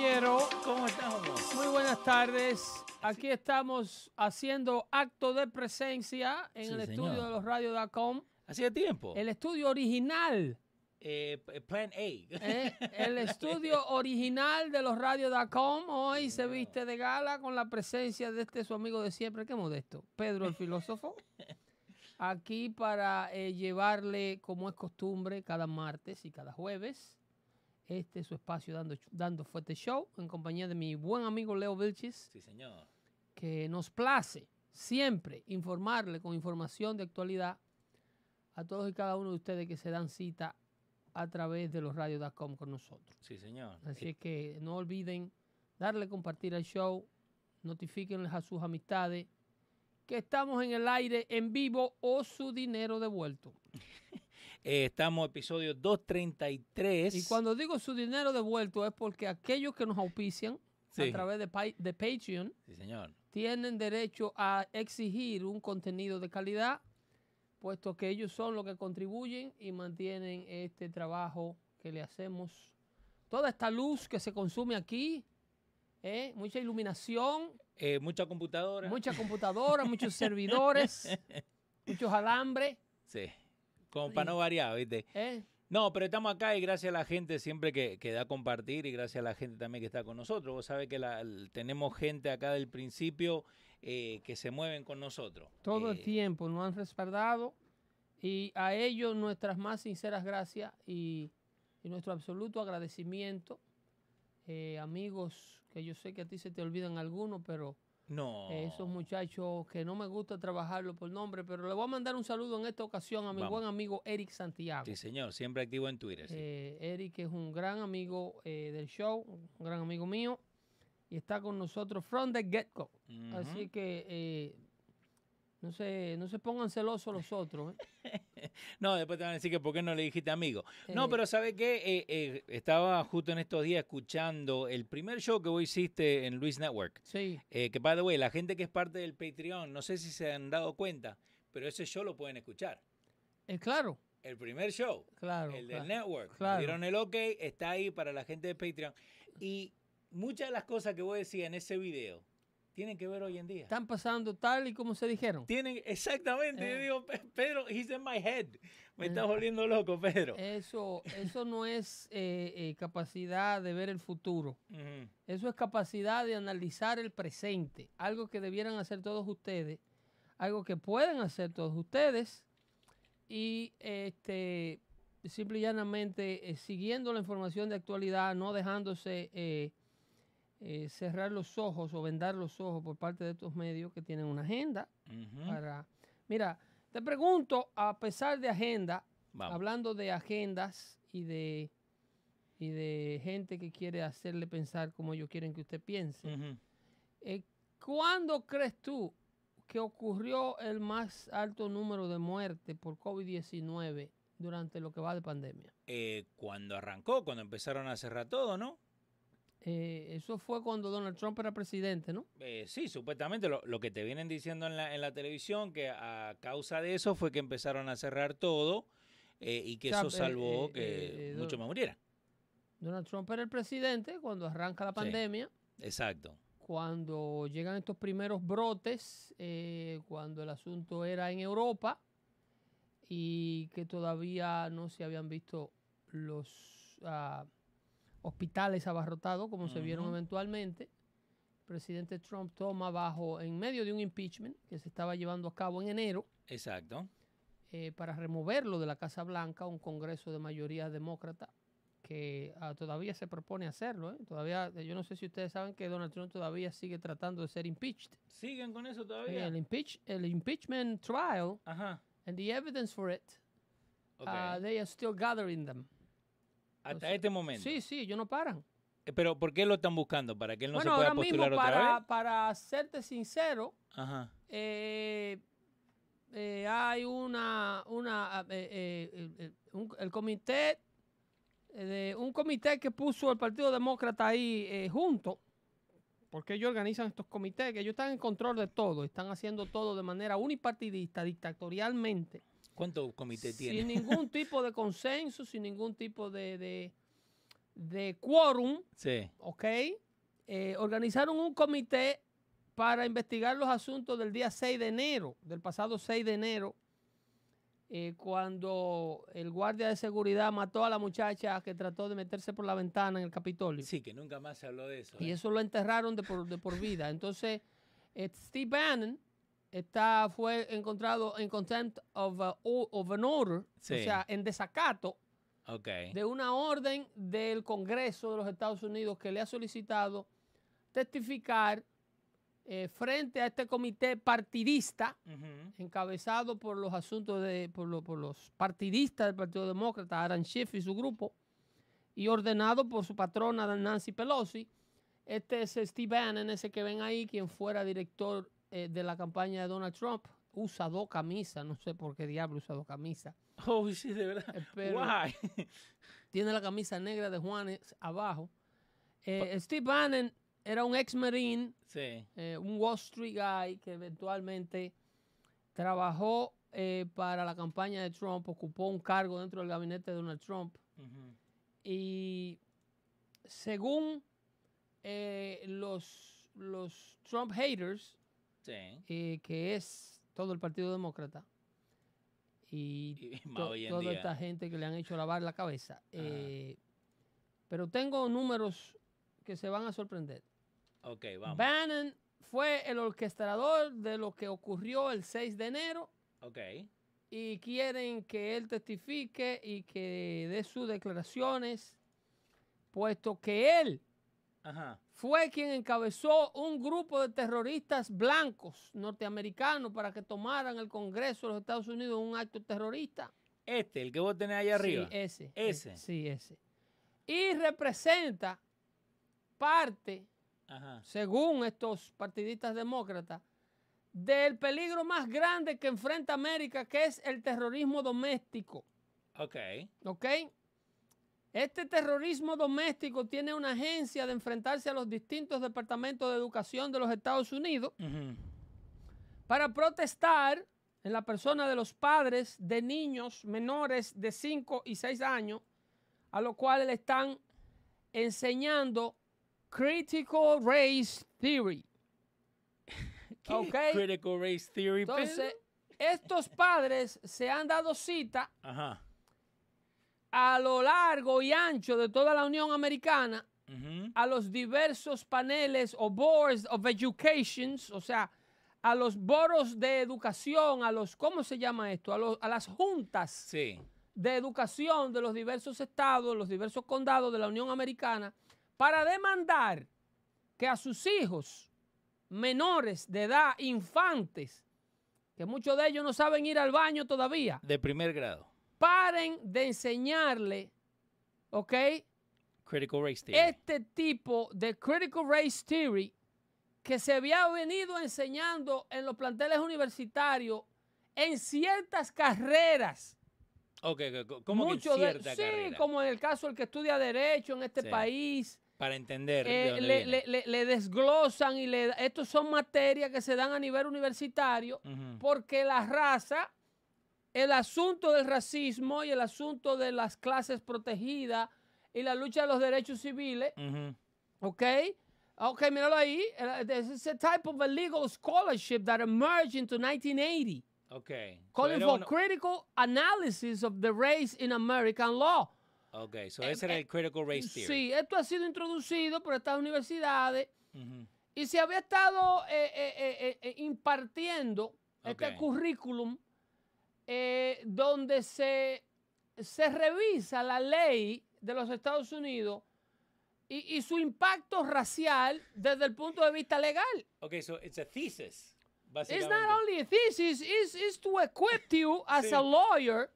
Caballero, ¿Cómo estamos? muy buenas tardes. Aquí estamos haciendo acto de presencia en Sí, el señor. estudio de los radios.com. Hacía tiempo. El estudio original, Eh, p- plan A. ¿eh? el estudio original de los radios.com. Hoy se viste de gala con la presencia de este su amigo de siempre, qué modesto, Pedro el filósofo. Aquí para eh, llevarle, como es costumbre, cada martes y cada jueves, este es su espacio dando, dando fuerte show en compañía de mi buen amigo Leo Vilchis. Sí, señor. que nos place siempre informarle con información de actualidad a todos y cada uno de ustedes que se dan cita a través de los radios.com con nosotros. Sí, señor. Así es que no olviden darle compartir al show, notifíquenles a sus amistades que estamos en el aire en vivo o su dinero devuelto. Eh, estamos episodio 233. Y cuando digo su dinero devuelto es porque aquellos que nos auspician Sí. a través de, de Patreon Sí, señor. tienen derecho a exigir un contenido de calidad, puesto que ellos son los que contribuyen y mantienen este trabajo que le hacemos. Toda esta luz que se consume aquí, ¿eh? mucha iluminación, Eh, mucha computadora. mucha computadora, muchos servidores, muchos alambres. Sí. Como para no variar, ¿viste? ¿eh? No, pero estamos acá y gracias a la gente siempre que, que da a compartir y gracias a la gente también que está con nosotros. Vos sabés que la- tenemos gente acá del principio eh, que se mueven con nosotros. Todo el Eh, tiempo nos han respaldado y a ellos nuestras más sinceras gracias y, y nuestro absoluto agradecimiento. Eh, amigos, que yo sé que a ti se te olvidan algunos, pero No. esos muchachos que no me gusta trabajarlo por nombre, pero le voy a mandar un saludo en esta ocasión a mi Vamos. buen amigo Eric Santiago. Sí, señor. Siempre activo en Twitter. sí. Eh, Eric es un gran amigo eh, del show, un gran amigo mío, y está con nosotros from the get-go. Así que eh, no, se, no se pongan celosos los otros. ¿eh? No, después te van a decir que por qué no le dijiste amigo. No, Eh, pero ¿sabe qué? Eh, estaba justo en estos días escuchando el primer show que vos hiciste en Luis Network. Sí, que, by the way, la gente que es parte del Patreon, no sé si se han dado cuenta, pero ese show lo pueden escuchar. es claro, El primer show, claro. el del claro. Network. claro. Dieron el ok, está ahí para la gente de Patreon. Y muchas de las cosas que vos decías en ese video tienen que ver hoy en día. Están pasando tal y como se dijeron. Tienen, exactamente, yo Eh. digo, "Pe- Pedro, he's in my head. Me Eh. estás volviendo loco, Pedro. Eso, eso no es eh, eh, capacidad de ver el futuro. Eso es capacidad de analizar el presente. Algo que debieran hacer todos ustedes. Algo que pueden hacer todos ustedes. Y este, simple y llanamente siguiendo la información de actualidad, no dejándose eh, cerrar los ojos o vendar los ojos por parte de estos medios que tienen una agenda. Para... Mira, te pregunto, a pesar de agenda, Vamos. hablando de agendas y de, y de gente que quiere hacerle pensar como ellos quieren que usted piense, eh, ¿cuándo crees tú que ocurrió el más alto número de muertes por COVID-19 durante lo que va de pandemia? Eh, cuando arrancó, cuando empezaron a cerrar todo, ¿no? Eh, eso fue cuando Donald Trump era presidente, ¿no? Eh, sí, supuestamente lo, lo que te vienen diciendo en la, en la televisión, que a causa de eso fue que empezaron a cerrar todo eh, y que O sea, eso eh, salvó eh, que muchos más murieran. Donald Trump era el presidente cuando arranca la Sí. pandemia. Exacto. cuando llegan estos primeros brotes, cuando el asunto era en Europa y que todavía no se habían visto los ah, hospitales abarrotados, como se vieron eventualmente. El presidente Trump toma bajo, en medio de un impeachment que se estaba llevando a cabo en enero, Exacto. eh, para removerlo de la Casa Blanca, un congreso de mayoría demócrata que ah, todavía se propone hacerlo. ¿eh? Todavía, yo no sé si ustedes saben que Donald Trump todavía sigue tratando de ser impeached. ¿Siguen con eso Eh, todavía? El, impeach, el impeachment trial Ajá. and the evidence for it, Ok. uh, they are still gathering them. Hasta este momento. Sí, sí, ellos no paran. Eh, Pero ¿por qué lo están buscando? ¿Para que él no bueno, se pueda ahora mismo, postular otra para, vez? para serte sincero, Ajá. eh, eh, hay una, una eh, un- el comité, de, un comité que puso el Partido Demócrata ahí eh, junto, porque ellos organizan estos comités, que ellos están en control de todo, están haciendo todo de manera unipartidista, dictatorialmente, ¿Cuántos comités tiene? sin ningún tipo de consenso, sin ningún tipo de, de, de quórum. Sí. ¿ok? Eh, organizaron un comité para investigar los asuntos del día 6 de enero, del pasado 6 de enero, eh, cuando el guardia de seguridad mató a la muchacha que trató de meterse por la ventana en el Capitolio. Sí, que nunca más se habló de eso. Y ¿eh? eso lo enterraron de por, de por vida. Entonces, Steve Bannon está, fue encontrado en contempt of, uh, of an order, Sí. o sea, en desacato de una orden del Congreso de los Estados Unidos que le ha solicitado testificar eh, frente a este comité partidista encabezado por los asuntos de por, lo- por los partidistas del Partido Demócrata, Aaron Schiff y su grupo, y ordenado por su patrona Nancy Pelosi. Este es Steve Bannon, ese que ven ahí, quien fuera director eh, de la campaña de Donald Trump. Usa dos camisas, no sé por qué diablo usa dos camisas. Oh, sí, de verdad. Eh, pero- Why? tiene la camisa negra de Juanes abajo. Eh, Steve Bannon era un ex marine, sí. eh, un Wall Street guy que eventualmente trabajó eh, para la campaña de Trump, ocupó un cargo dentro del gabinete de Donald Trump y según los, los Trump haters, Sí. eh, que es todo el Partido Demócrata y to- toda día. esta gente que le han hecho lavar la cabeza. eh, pero tengo números que se van a sorprender. Ok, vamos. Bannon fue el orquestador de lo que ocurrió el 6 de enero Ok. y quieren que él testifique y que dé sus declaraciones, puesto que él Ajá. fue quien encabezó un grupo de terroristas blancos norteamericanos para que tomaran el Congreso de los Estados Unidos en un acto terrorista. Este, el que vos tenés ahí arriba. Sí, ese. Ese. eh, Sí, ese. Y representa parte, Ajá. según estos partidistas demócratas, del peligro más grande que enfrenta América, que es el terrorismo doméstico. Ok. ¿Ok? Este terrorismo doméstico tiene una agencia de enfrentarse a los distintos departamentos de educación de los Estados Unidos para protestar en la persona de los padres de niños menores de 5 y 6 años, a los cuales le están enseñando Critical Race Theory. ¿Qué Ok. Critical Race Theory. Entonces, estos padres se han dado cita Ajá. A lo largo y ancho de toda la Unión Americana a los diversos paneles o boards of education, o sea, a los boros de educación, a los, ¿cómo se llama esto? A, los- a las juntas Sí. de educación de los diversos estados, los diversos condados de la Unión Americana, para demandar que a sus hijos menores de edad, infantes, que muchos de ellos no saben ir al baño todavía, De primer grado. Paren de enseñarle, ¿ok? Critical Race Theory. este tipo de critical race theory que se había venido enseñando en los planteles universitarios en ciertas carreras. ok, ok, ¿cómo Mucho que de- cierta sí, carrera? como en el caso del que estudia Derecho en este Sí. país. Para entender. eh, de le, viene. le- le- le desglosan y le estos son materias que se dan a nivel universitario porque la raza, el asunto del racismo y el asunto de las clases protegidas y la lucha de los derechos civiles Ujú. ¿Ok? Ok, míralo ahí. Eh, This is a type of a legal scholarship that emerged into 1980, Ok. So calling for critical analysis of the race in American law. Ok, so ese era el critical race theory. Sí, esto ha sido introducido por estas universidades Ujú. y se había estado eh, eh, eh, eh, impartiendo este Ok. currículum eh, donde se, se revisa la ley de los Estados Unidos y, y su impacto racial desde el punto de vista legal. Ok, so it's a thesis. It's not only a thesis, it's, it's to equip you as Sí. a lawyer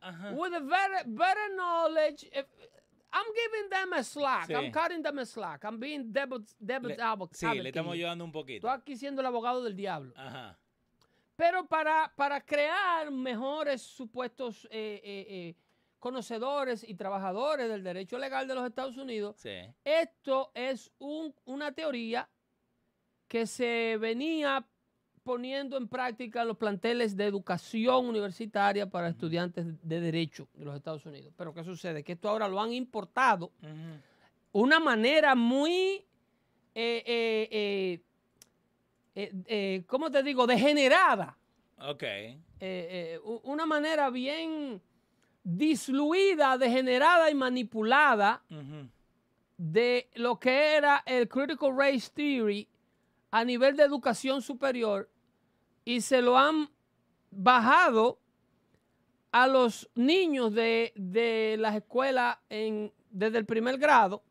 Ajá. with a better, better knowledge. If- I'm giving them a slack. I'm Sí. cutting them a slack. I'm being devil's, devil's Le- advo- sí, le advocate. estamos ayudando un poquito. Estoy aquí siendo el abogado del diablo. Ajá. Pero para, para crear mejores supuestos eh, eh, eh, conocedores y trabajadores del derecho legal de los Estados Unidos, Sí. esto es un- una teoría que se venía poniendo en práctica los planteles de educación universitaria para estudiantes de derecho de los Estados Unidos. Pero ¿qué sucede? Que esto ahora lo han importado Ujú. una manera muy, eh, eh, eh, eh, eh, ¿cómo te digo?, degenerada. Ok. Eh, eh, una manera bien disluida, degenerada y manipulada de lo que era el Critical Race Theory a nivel de educación superior y se lo han bajado a los niños de, de las escuelas en, desde el primer grado.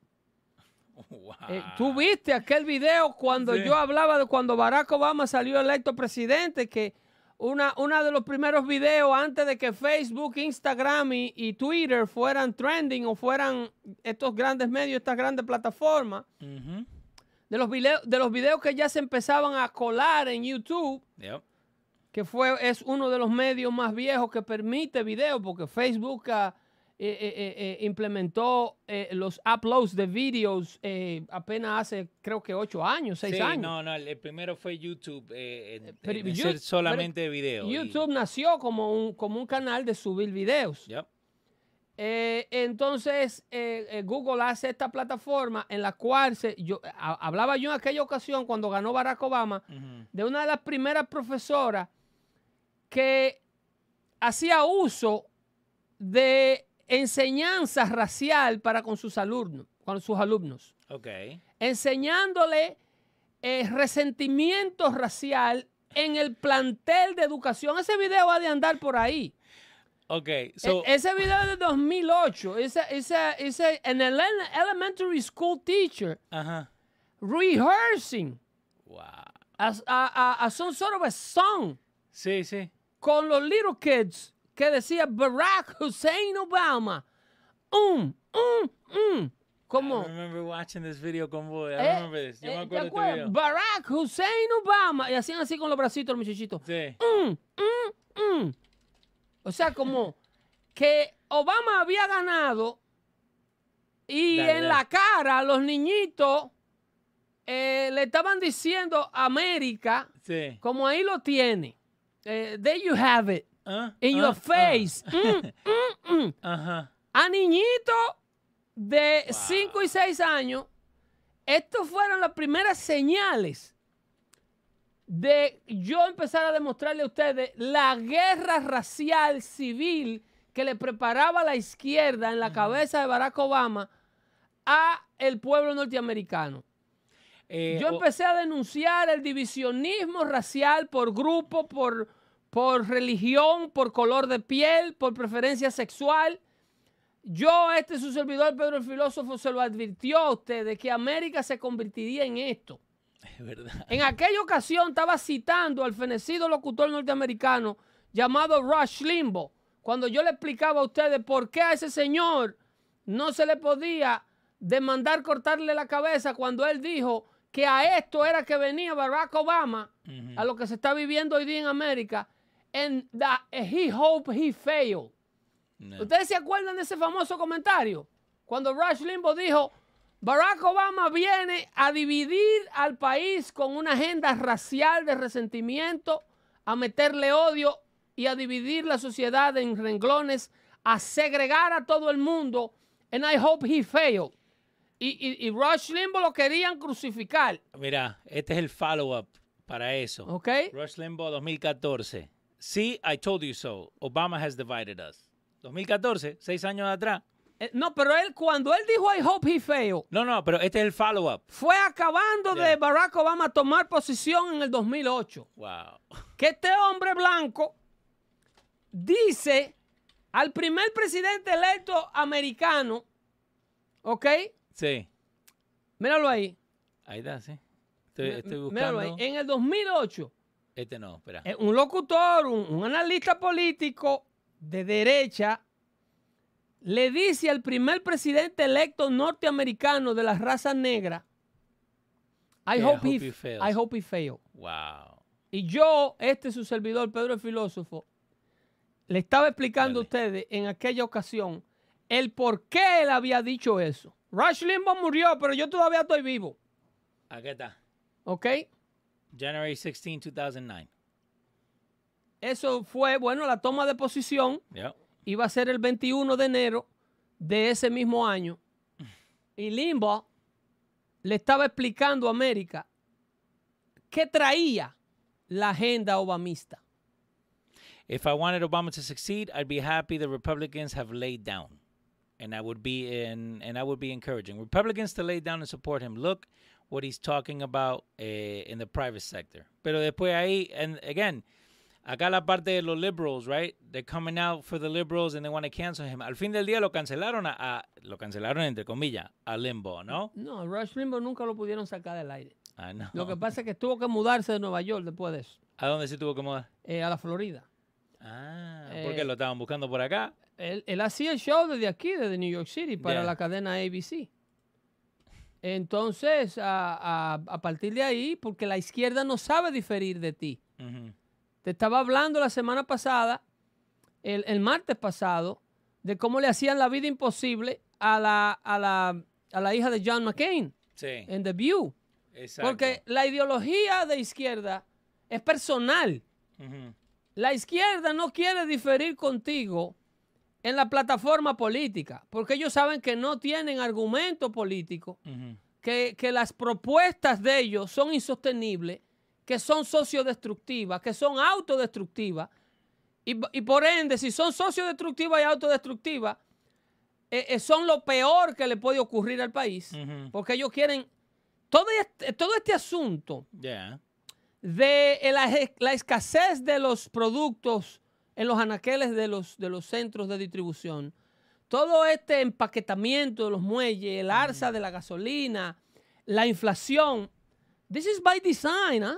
Wow. Eh, Tú viste aquel video cuando Sí. yo hablaba de cuando Barack Obama salió electo presidente, que una, una de los primeros videos antes de que Facebook, Instagram y, y Twitter fueran trending o fueran estos grandes medios, estas grandes plataformas, de los, video- de los videos que ya se empezaban a colar en YouTube, Yep. que fue, es uno de los medios más viejos que permite video, porque Facebook eh, eh, eh, implementó los uploads de videos apenas hace, creo que ocho años, seis Sí, años. No, no, el el primero fue YouTube, en- pero en hacer solamente video. y- YouTube nació como un, como un canal de subir videos. Yep. Eh, entonces, eh, eh, Google hace esta plataforma en la cual se, yo, a- hablaba yo en aquella ocasión cuando ganó Barack Obama de una de las primeras profesoras que hacía uso de enseñanza racial para con sus alumnos, con sus alumnos, Ok. enseñándole eh, resentimiento racial en el plantel de educación. Ese video va de andar por ahí. Ok. E- So, ese video de 2008. Ese, ese, ese, en el ele- elementary school teacher ajá. rehearsing Wow. as, a, a- a some sort of a song Sí, sí. con los little kids que decía Barack Hussein Obama. Um, um, um. I Como, remember watching this video con vos. I eh, remember this. Yo eh, me ¿te acuerdo de este video. Barack Hussein Obama. Y hacían así con los bracitos los muchachitos. Sí. Mm, mm, mm. O sea, como que Obama había ganado y Dale, en dale. la cara los niñitos eh, le estaban diciendo América, Sí. como ahí lo tiene. Eh, there you have it. Ah, In ah, your ah. face. Mm, mm, mm. A niñitos de 5 y 6 años, estas fueron las primeras señales de yo empezar a demostrarle a ustedes la guerra racial civil que le preparaba la izquierda en la cabeza de Barack Obama a el pueblo norteamericano. Eh, Yo empecé a denunciar el divisionismo racial por grupo, por, por religión, por color de piel, por preferencia sexual. Yo, este su servidor Pedro el filósofo, se lo advirtió a usted de que América se convertiría en esto. Es verdad. En aquella ocasión estaba citando al fenecido locutor norteamericano llamado Rush Limbaugh, cuando yo le explicaba a ustedes por qué a ese señor no se le podía demandar cortarle la cabeza cuando él dijo que a esto era que venía Barack Obama, a lo que se está viviendo hoy día en América, and that he hope he failed. No. ¿Ustedes se acuerdan de ese famoso comentario? Cuando Rush Limbaugh dijo, Barack Obama viene a dividir al país con una agenda racial de resentimiento, a meterle odio y a dividir la sociedad en renglones, a segregar a todo el mundo, and I hope he failed. Y, y, y Rush Limbaugh lo querían crucificar, Mira, este es el follow-up para eso. ¿ok? Rush Limbaugh 2014. Sí, I told you so. Obama has divided us. 2014, seis años atrás. Eh, no, pero él, cuando él dijo I hope he failed, No, no, pero este es el follow-up. fue acabando de. Barack Obama tomar posición en el 2008. Wow. Que este hombre blanco dice al primer presidente electo americano, ¿ok? Sí. Míralo ahí. Ahí está, sí. Estoy, estoy Míralo ahí. buscando. En el 2008, Este no, espera. eh, un locutor, un, un analista político de derecha, le dice al primer presidente electo norteamericano de la raza negra, I hope, hope he, he fails. I hope he fail. Wow. Y yo, este su servidor, Pedro el Filósofo, le estaba explicando a ustedes en aquella ocasión el por qué él había dicho eso. Rush Limbaugh murió, pero yo todavía estoy vivo. Aquí está. ¿Ok? January 16, 2009. Eso fue, bueno, la toma de posición Yep. iba a ser el 21 de enero de ese mismo año. Y Limbaugh le estaba explicando a América qué traía la agenda obamista. If I wanted Obama to succeed, I'd be happy the Republicans have laid down. And I would be in and I would be encouraging Republicans to lay down and support him. Look what he's talking about eh, in the private sector. Pero después ahí, and again, acá la parte de los liberals, right? They're coming out for the liberals and they want to cancel him. Al fin del día lo cancelaron a, a- lo cancelaron entre comillas a Limbo, ¿no? No, Rush Limbaugh nunca lo pudieron sacar del aire. Ah, no. Lo que pasa es que tuvo que mudarse de Nueva York después de eso, ¿A dónde se tuvo que mudar? eh, a la Florida. Ah, Eh, porque lo estaban buscando por acá. Él, él hacía el show desde aquí, desde New York City, para Yeah. la cadena ABC. Entonces, a, a- a partir de ahí, porque la izquierda no sabe diferir de ti. Te estaba hablando la semana pasada, el, el martes pasado, de cómo le hacían la vida imposible a la, a la, a la hija de John McCain Sí, en The View. exacto. Porque la ideología de izquierda es personal. La izquierda no quiere diferir contigo en la plataforma política, porque ellos saben que no tienen argumento político, que, que las propuestas de ellos son insostenibles, que son sociodestructivas, que son autodestructivas, y, y por ende, si son sociodestructivas y autodestructivas, eh, eh, son lo peor que le puede ocurrir al país, porque ellos quieren todo este, todo este asunto Yeah. de la, la escasez de los productos en los anaqueles de los, de los centros de distribución, todo este empaquetamiento de los muelles, el alza de la gasolina, la inflación, this is by design, ¿ah?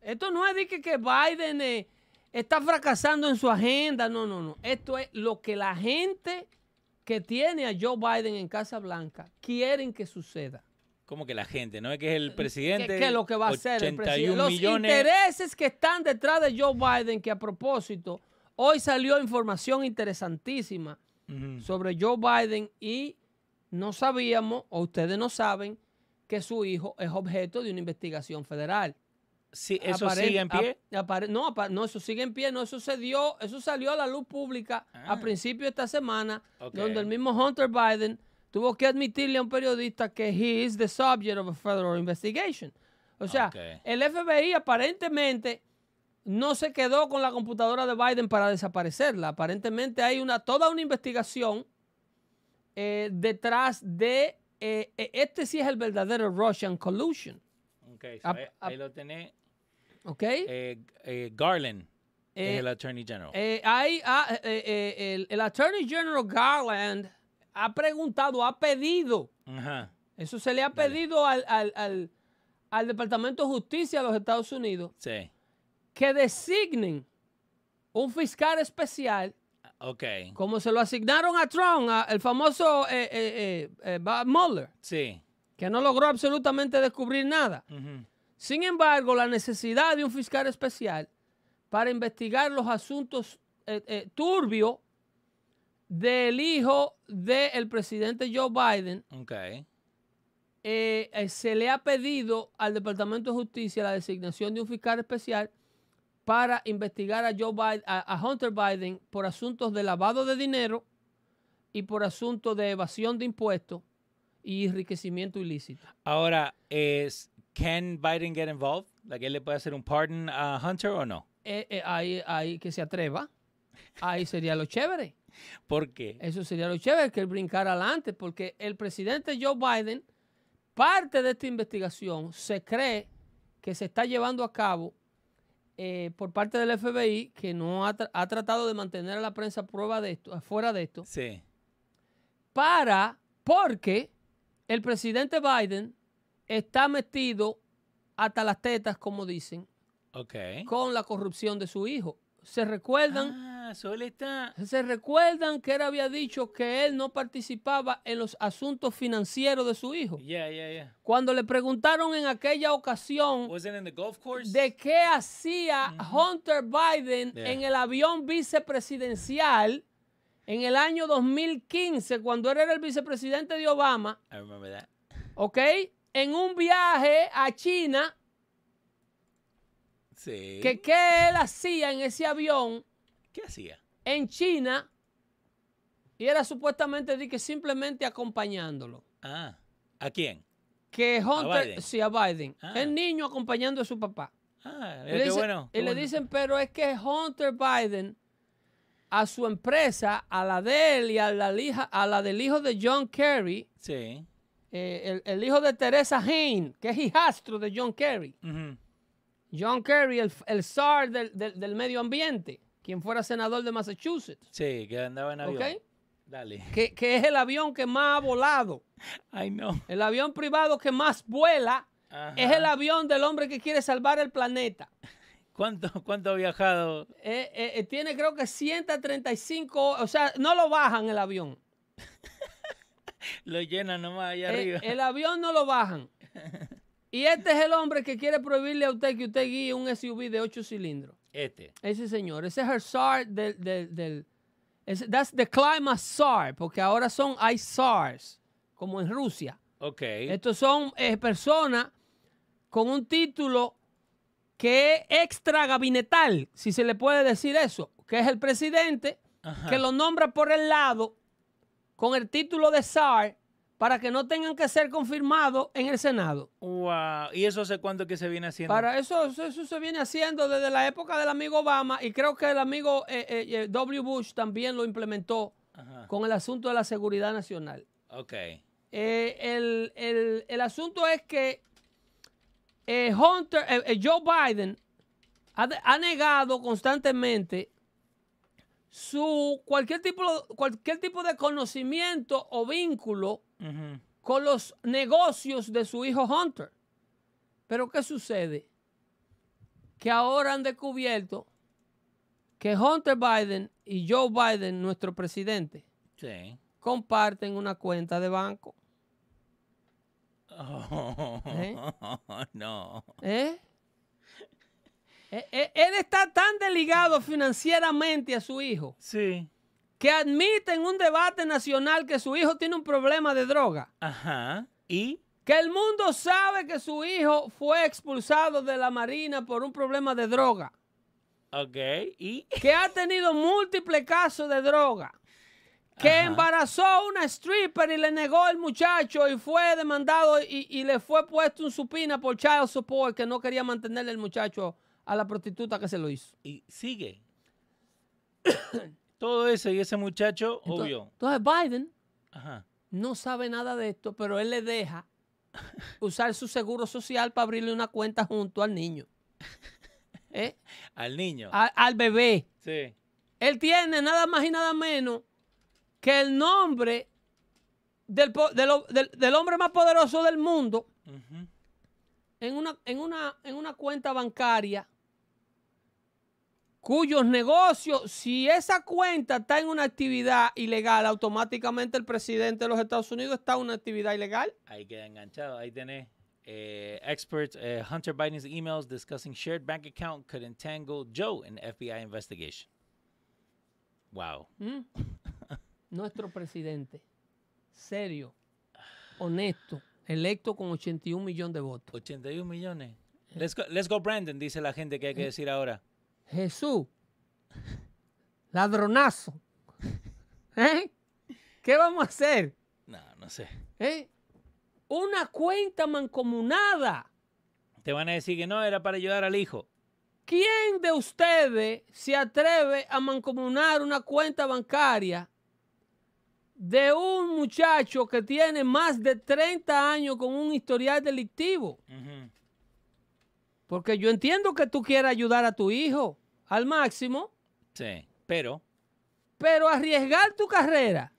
Esto no es de que, que Biden eh, está fracasando en su agenda, no, no, no. Esto es lo que la gente que tiene a Joe Biden en Casa Blanca quieren que suceda. Como que la gente, ¿no? Es que es el presidente. ¿Qué, es lo que va a hacer el 81 presidente? Los millones. intereses que están detrás de Joe Biden, que a propósito, hoy salió información interesantísima sobre Joe Biden y no sabíamos, o ustedes no saben, que su hijo es objeto de una investigación federal. Sí, eso Aparent- sigue en pie. no, eso sigue en pie, no, eso se dio, eso salió a la luz pública a Ah. principio de esta semana, donde el mismo Hunter Biden tuvo que admitirle a un periodista que he is the subject of a federal investigation. O sea, el FBI aparentemente no se quedó con la computadora de Biden para desaparecerla. Aparentemente hay una toda una investigación eh, detrás de eh, eh, este sí es el verdadero Russian collusion, Ok, so ahí, lo tenés. ¿ok? Eh, eh, Garland es el Attorney General. Eh, hay, ah, el, el Attorney General Garland ha preguntado, ha pedido, Ajá. eso se le ha pedido al, al- al- al Departamento de Justicia de los Estados Unidos Sí. Que designen un fiscal especial, Ok. como se lo asignaron a Trump, a- el famoso eh, eh, eh, Bob Mueller, Sí. que no logró absolutamente descubrir nada. Sin embargo, la necesidad de un fiscal especial para investigar los asuntos turbios del hijo del presidente Joe Biden, Ok. eh, eh, se le ha pedido al Departamento de Justicia la designación de un fiscal especial para investigar a Joe Biden, a, a Hunter Biden por asuntos de lavado de dinero y por asuntos de evasión de impuestos y enriquecimiento ilícito. Ahora, es, ¿can Biden get involved? Like, ¿Él le puede hacer un pardon a Hunter o no? Eh, eh, ahí, ahí que se atreva, ahí sería lo chévere. ¿Por qué? Eso sería lo chévere, que él brincara adelante, porque el presidente Joe Biden, parte de esta investigación, se cree que se está llevando a cabo eh, por parte del FBI, que no ha, tra- ha tratado de mantener a la prensa prueba de esto, afuera de esto, Sí. para, porque el presidente Biden está metido hasta las tetas, como dicen, con la corrupción de su hijo. ¿Se recuerdan? Ah, está. ¿Se recuerdan que él había dicho que él no participaba en los asuntos financieros de su hijo? Yeah, yeah, yeah. Cuando le preguntaron en aquella ocasión Was it in the golf course? de qué hacía Hunter Biden Yeah. en el avión vicepresidencial en el año 2015, cuando él era el vicepresidente de Obama, I remember that. ¿ok? En un viaje a China, Sí. que qué él hacía en ese avión ¿Qué hacía? en China y era supuestamente de que simplemente acompañándolo. Ah. ¿A quién? Que Hunter, Biden? sí, a Biden, Ah. el niño acompañando a su papá. Ah, le qué dice- bueno. y le dicen, pero es que Hunter Biden a su empresa, a la de él y a la, hija, a la del hijo de John Kerry, Sí. eh, el, el hijo de Teresa Haynes, que es hijastro de John Kerry. John Kerry, el, el zar del, del- del medio ambiente, quien fuera senador de Massachusetts, Sí, que andaba en avión. ¿ok? Dale. Que, que es el avión que más ha volado. Ay, no. El avión privado que más vuela Ajá. es el avión del hombre que quiere salvar el planeta. ¿Cuánto, ¿Cuánto ha viajado? Eh, eh, eh, tiene creo que 135, o sea, no lo bajan el avión. Lo llenan nomás allá arriba. el avión no lo bajan. Y este es el hombre que quiere prohibirle a usted que usted guíe un SUV de 8 cilindros. Este. Ese señor, ese es el SAR del... del, del ese- that's the climate SAR, porque ahora son hay SARs, como en Rusia. Ok. Estos son eh, personas con un título que es extra gabinetal, si se le puede decir eso, que es el presidente Ajá. que lo nombra por el lado con el título de SAR para que no tengan que ser confirmados en el Senado. Wow. ¿Y eso hace cuánto que se viene haciendo? Para eso, eso, eso se viene haciendo desde la época del amigo Obama y creo que el amigo eh, eh, eh, W. Bush también lo implementó Ajá. con el asunto de la seguridad nacional. Ok. Eh, el, el- el asunto es que Hunter, Joe Biden ha, de- ha negado constantemente su cualquier tipo, cualquier tipo de conocimiento o vínculo con los negocios de su hijo Hunter. Pero ¿qué sucede? Que ahora han descubierto que Hunter Biden y Joe Biden, nuestro presidente, Sí. comparten una cuenta de banco. Oh, ¿Eh? no. ¿Eh? Eh, eh, Él está tan desligado financieramente a su hijo Sí. que admite en un debate nacional que su hijo tiene un problema de droga. Ajá. ¿Y? Que el mundo sabe que su hijo fue expulsado de la Marina por un problema de droga. Ok. ¿Y? Que ha tenido múltiples casos de droga. Que Ajá. embarazó a una stripper y le negó el muchacho y fue demandado y, y le fue puesto un supina por child support que no quería mantenerle el muchacho a la prostituta que se lo hizo. Y sigue. Todo eso y ese muchacho, Entonces- obvio. Entonces Biden Ajá. no sabe nada de esto, pero él le deja usar su seguro social para abrirle una cuenta junto al niño. ¿Eh? Al niño. A- al bebé. Sí. Él tiene nada más y nada menos que el nombre del, del- del hombre más poderoso del mundo en una, en, una, en una cuenta bancaria cuyos negocios, si esa cuenta está en una actividad ilegal, automáticamente el presidente de los Estados Unidos está en una actividad ilegal. Ahí queda enganchado. Ahí tenés. Eh, experts, eh, Hunter Biden's emails discussing shared bank account could entangle Joe in FBI investigation. Wow. ¿Mm? Nuestro presidente, serio, honesto, electo con 81 millones de votos. 81 millones. Let's go, let's go Brandon, dice la gente que hay que decir ahora. Jesús, ladronazo. ¿Eh? ¿Qué vamos a hacer? No, no sé. ¿Eh? Una cuenta mancomunada. Te van a decir que no, era para ayudar al hijo. ¿quién de ustedes se atreve a mancomunar una cuenta bancaria de un muchacho que tiene más de 30 años con un historial delictivo? Porque yo entiendo que tú quieras ayudar a tu hijo al máximo, Sí, pero pero arriesgar tu carrera,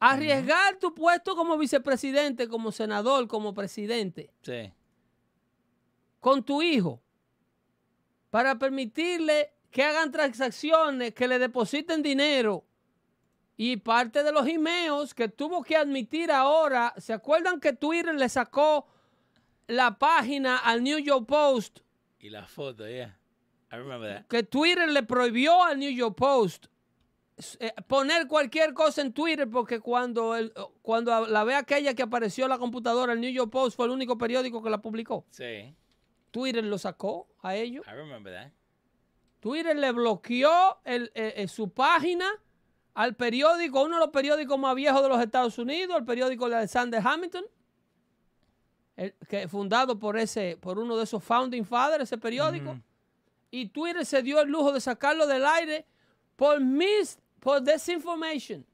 arriesgar tu puesto como vicepresidente, como senador, como presidente, sí. con tu hijo, para permitirle que hagan transacciones, que le depositen dinero. Y parte de los emails que tuvo que admitir ahora, ¿se acuerdan que Twitter le sacó la página al New York Post? Y la foto, yeah. I remember that. que Twitter le prohibió al New York Post eh, poner cualquier cosa en Twitter porque cuando, el- cuando la ve aquella que apareció en la computadora, el New York Post fue el único periódico que la publicó. Sí, Twitter lo sacó a ellos. I remember that. Twitter le bloqueó el- eh, eh, su página al periódico, uno de los periódicos más viejos de los Estados Unidos, el periódico de Alexander Hamilton, el- que fundado por ese, por uno de esos founding fathers, ese periódico. Y Twitter se dio el lujo de sacarlo del aire por mis, por desinformation.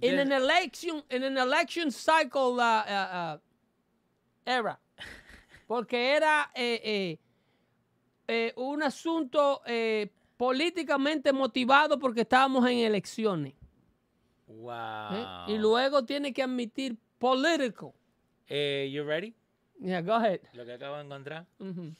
In Des- an election, in an election cycle uh, uh, uh, era. Porque era eh, eh, eh, un asunto eh, políticamente motivado porque estábamos en elecciones. ¿eh? Wow. Y luego tiene que admitir political. Eh, you ready? Yeah, go ahead. Lo que acabo de encontrar. Ujú.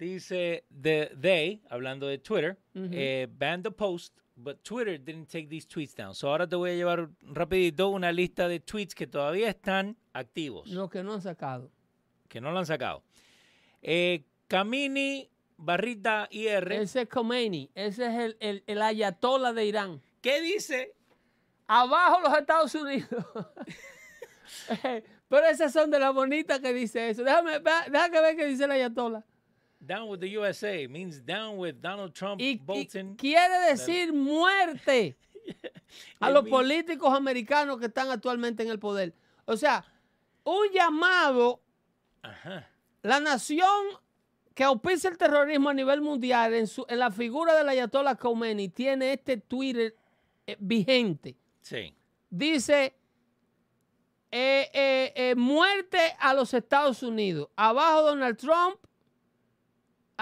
Dice, the, they, hablando de Twitter, eh, banned the post, but Twitter didn't take these tweets down. So ahora te voy a llevar rapidito una lista de tweets que todavía están activos, Lo que no han sacado. que no lo han sacado. Eh, Camini Barrita IR, Ese es Khomeini. Ese es el, el, el ayatola de Irán. ¿qué dice? Abajo los Estados Unidos. Pero esas son de las bonitas que dice eso. Déjame, deja que ver qué dice el ayatola. Down with the USA means down with Donald Trump, Y, y Bolton. quiere decir muerte a los políticos americanos que están actualmente en el poder. O sea, un llamado, Ajá. la nación que auspicia el terrorismo a nivel mundial en, su, en la figura del ayatollah Khomeini tiene este Twitter eh, vigente. Sí. Dice, eh, eh, muerte a los Estados Unidos. Abajo Donald Trump.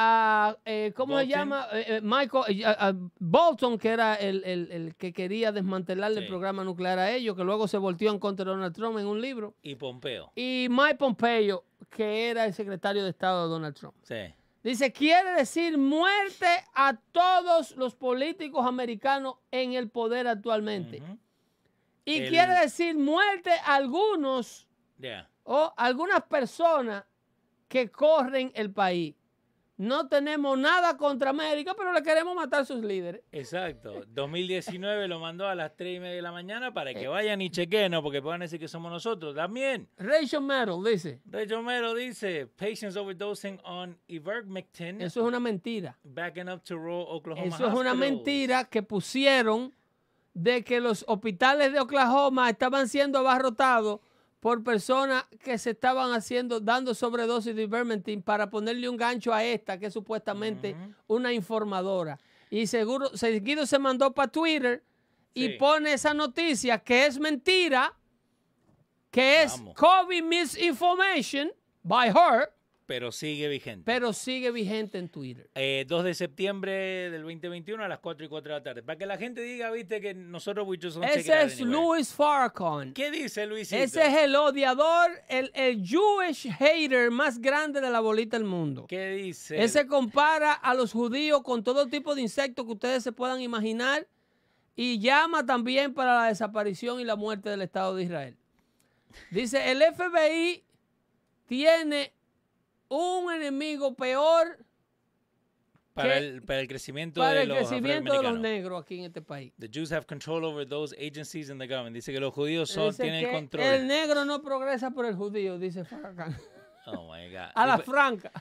A, eh, ¿Cómo se llama? Eh, eh, Michael a- a Bolton, que era el, el- el que quería desmantelar el programa nuclear a ellos, que luego se volteó en contra de Donald Trump en un libro. Y Pompeo. Y Mike Pompeo, que era el secretario de Estado de Donald Trump. Sí. Dice, quiere decir muerte a todos los políticos americanos en el poder actualmente. Y El- quiere decir muerte a algunos Yeah. o algunas personas que corren el país. No tenemos nada contra América, pero le queremos matar a sus líderes. Exacto. 2019 lo mandó a las 3 y media de la mañana para Eh. que vayan y chequen, ¿no? porque puedan decir que somos nosotros. También, Rachel Maddow dice, Rey Romero dice, patients overdosing on ivermectin, eso es una mentira. backing up to rural Oklahoma Eso es una mentira que pusieron de que los hospitales de Oklahoma estaban siendo abarrotados por personas que se estaban haciendo, dando sobredosis de ivermectin para ponerle un gancho a esta, que es supuestamente una informadora. Y seguro, seguido se mandó para Twitter y pone esa noticia que es mentira, que es Vamos. COVID misinformation by her, Pero sigue vigente. pero sigue vigente en Twitter. Eh, 2 de septiembre del 2021 a las 4 y 4 de la tarde. Para que la gente diga, viste, que nosotros check it Ese es. Louis Farrakhan. ¿Qué dice Luisito? Ese es el odiador, el, el Jewish hater más grande de la bolita del mundo. ¿Qué dice? Ese compara a los judíos con todo tipo de insectos que ustedes se puedan imaginar y llama también para la desaparición y la muerte del Estado de Israel. Dice, el FBI tiene un enemigo peor para, el, para el crecimiento para de el los crecimiento de los afroamericanos. negros aquí en este país. The Jews have control over those agencies in the government. Dice que los judíos son, Dice tienen que control. el negro no progresa por el judío, dice Farrakhan. Oh my God. A la franca.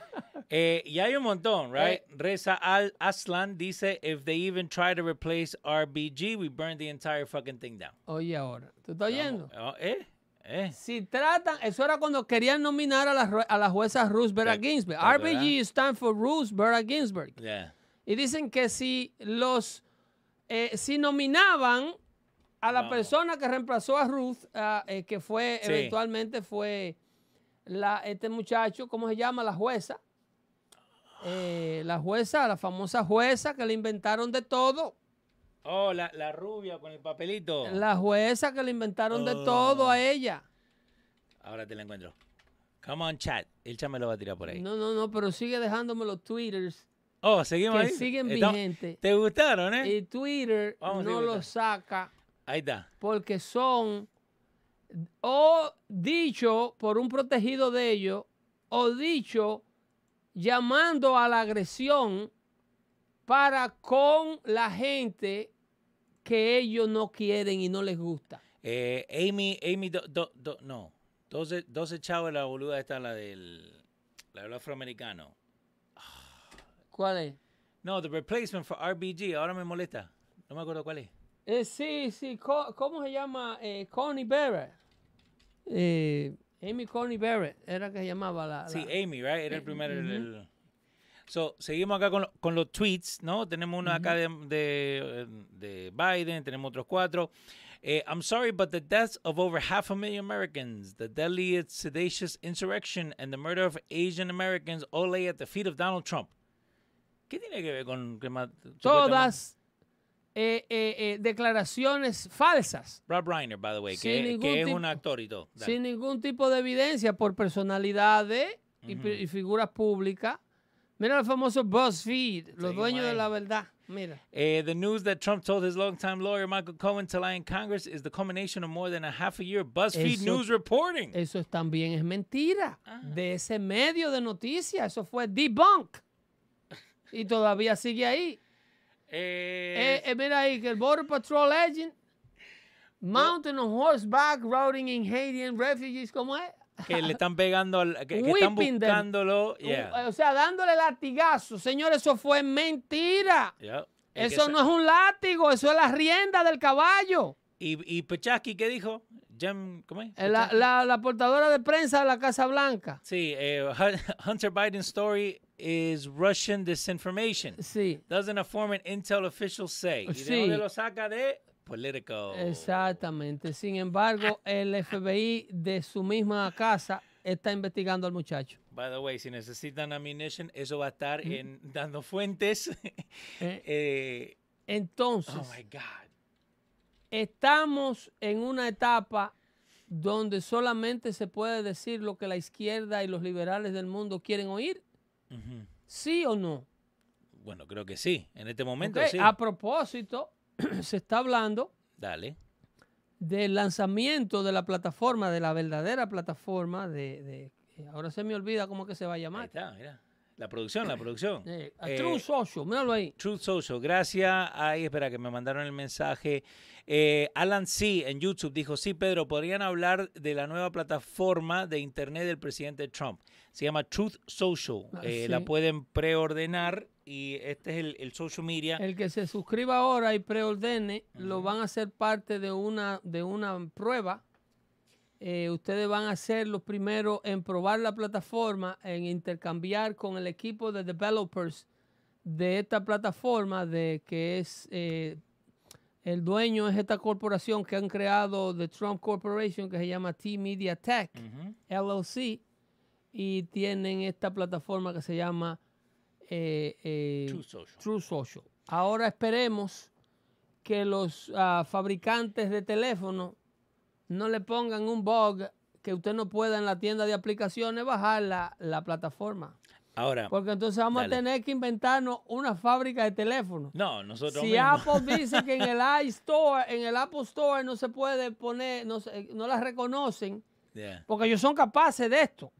Eh, y hay un montón, right? Eh. Reza Al Aslan dice, if they even try to replace RBG, we burn the entire fucking thing down. Oye ahora, ¿tú estás oyendo? Oh, ¿Eh? Eh. Si tratan, eso era cuando querían nominar a la, a la jueza Ruth ¿Te- Ginsburg. RBG stand for Ruth Bader Ginsburg. Yeah. Y dicen que si los, eh, si nominaban a la Vamos. persona que reemplazó a Ruth, ah, eh, que fue, Sí. eventualmente fue la, este muchacho, ¿cómo se llama? La jueza. La jueza, la famosa jueza que le inventaron de todo. Oh, la, la rubia con el papelito. La jueza que le inventaron de Oh. todo a ella. Ahora te la encuentro. Come on, chat. El chat me lo va a tirar por ahí. No, no, no, pero sigue dejándome los twitters Oh, seguimos que ahí. siguen Estamos- vigentes. ¿Te gustaron, eh? Y Twitter Vamos, no lo saca Ahí está. porque son o dicho por un protegido de ellos o dicho llamando a la agresión para con la gente que ellos no quieren y no les gusta. Eh, Amy, Amy, do, do- do- no. 12, 12 chavos, la boluda está la del, la del afroamericano. ¿Cuál es? No, the replacement for RBG. Ahora me molesta. No me acuerdo cuál es. Eh, sí, sí, co- ¿cómo se llama? Eh, Connie Barrett. Eh, Amy Connie Barrett era que se llamaba la... Sí, Amy, right? Era el primero. el- ujú. el- So, seguimos acá con, lo- con los tweets, ¿no? Tenemos uno acá de, de, de Biden, tenemos otros cuatro. Eh, I'm sorry, but the deaths of over half a million Americans, the deadly, sedacious insurrection, and the murder of Asian Americans all lay at the feet of Donald Trump. ¿Qué tiene que ver con que todas eh, eh, declaraciones falsas, Rob Reiner, by the way, que, es un actor y todo. Dale. sin ningún tipo de evidencia por personalidades y figuras públicas. Mira el famoso BuzzFeed, los dueños de la verdad. Mira. Eh, the news that Trump told his longtime lawyer Michael Cohen to lie in Congress is the culmination of more than a half a year of BuzzFeed Eso- news reporting. Eso es- también es mentira. Ah. De ese medio de noticias. Eso fue debunk. Y todavía sigue ahí. Eh, Eh, eh, mira ahí que el Border Patrol agent, mountain on horseback, routing in Haitian refugees, ¿cómo es? Que le están pegando, al, que, que están buscándolo. Yeah. O sea, dándole latigazo. Señor, eso fue mentira. yeah. Eso no es un látigo, eso es la rienda del caballo. Y, y Pechaski, ¿qué dijo? Jem, ¿Cómo es? La, la- la portadora de prensa de la Casa Blanca. Sí, eh, Hun- Hunter Biden's story is Russian disinformation. Sí, Doesn't a former intel official say. ¿Y Sí. de dónde lo saca? De Politico. exactamente. Sin embargo, el FBI de su misma casa está investigando al muchacho. By the way, si necesitan ammunition, eso va a estar en dando fuentes. Eh, Eh, Entonces, oh my God. estamos en una etapa donde solamente se puede decir lo que la izquierda y los liberales del mundo quieren oír, sí o no. Bueno, creo que sí. En este momento sí. A propósito, se está hablando Dale. del lanzamiento de la plataforma, de la verdadera plataforma de, de- eh, ahora se me olvida cómo que se va a Ahí llamar. está, mira. La producción, la producción. Eh, a Eh, True Social, míralo ahí. Truth Social, gracias. Ahí, espera, que me mandaron el mensaje. Eh, Alan C. en YouTube dijo, sí, Pedro, podrían hablar de la nueva plataforma de internet del presidente Trump. Se llama Truth Social. Ah, sí. La pueden preordenar y este es el, el social media. El que se suscriba ahora y preordene, lo van a hacer parte de una, de una prueba. Eh, ustedes van a ser los primeros en probar la plataforma, en intercambiar con el equipo de developers de esta plataforma, de que es eh, el dueño es esta corporación que han creado The Trump Corporation, que se llama T-Media Tech. Ujú. LLC y tienen esta plataforma que se llama eh, eh, Truth Social. True Social. Ahora esperemos que los ah, fabricantes de teléfonos no le pongan un bug que usted no pueda en la tienda de aplicaciones bajar la, la plataforma. Ahora, Porque entonces vamos Dale. a tener que inventarnos una fábrica de teléfonos. no, nosotros Si mismos. Apple dice que en el iStore, en el Apple Store no se puede poner, no, se- no las reconocen, Yeah. porque ellos son capaces de esto.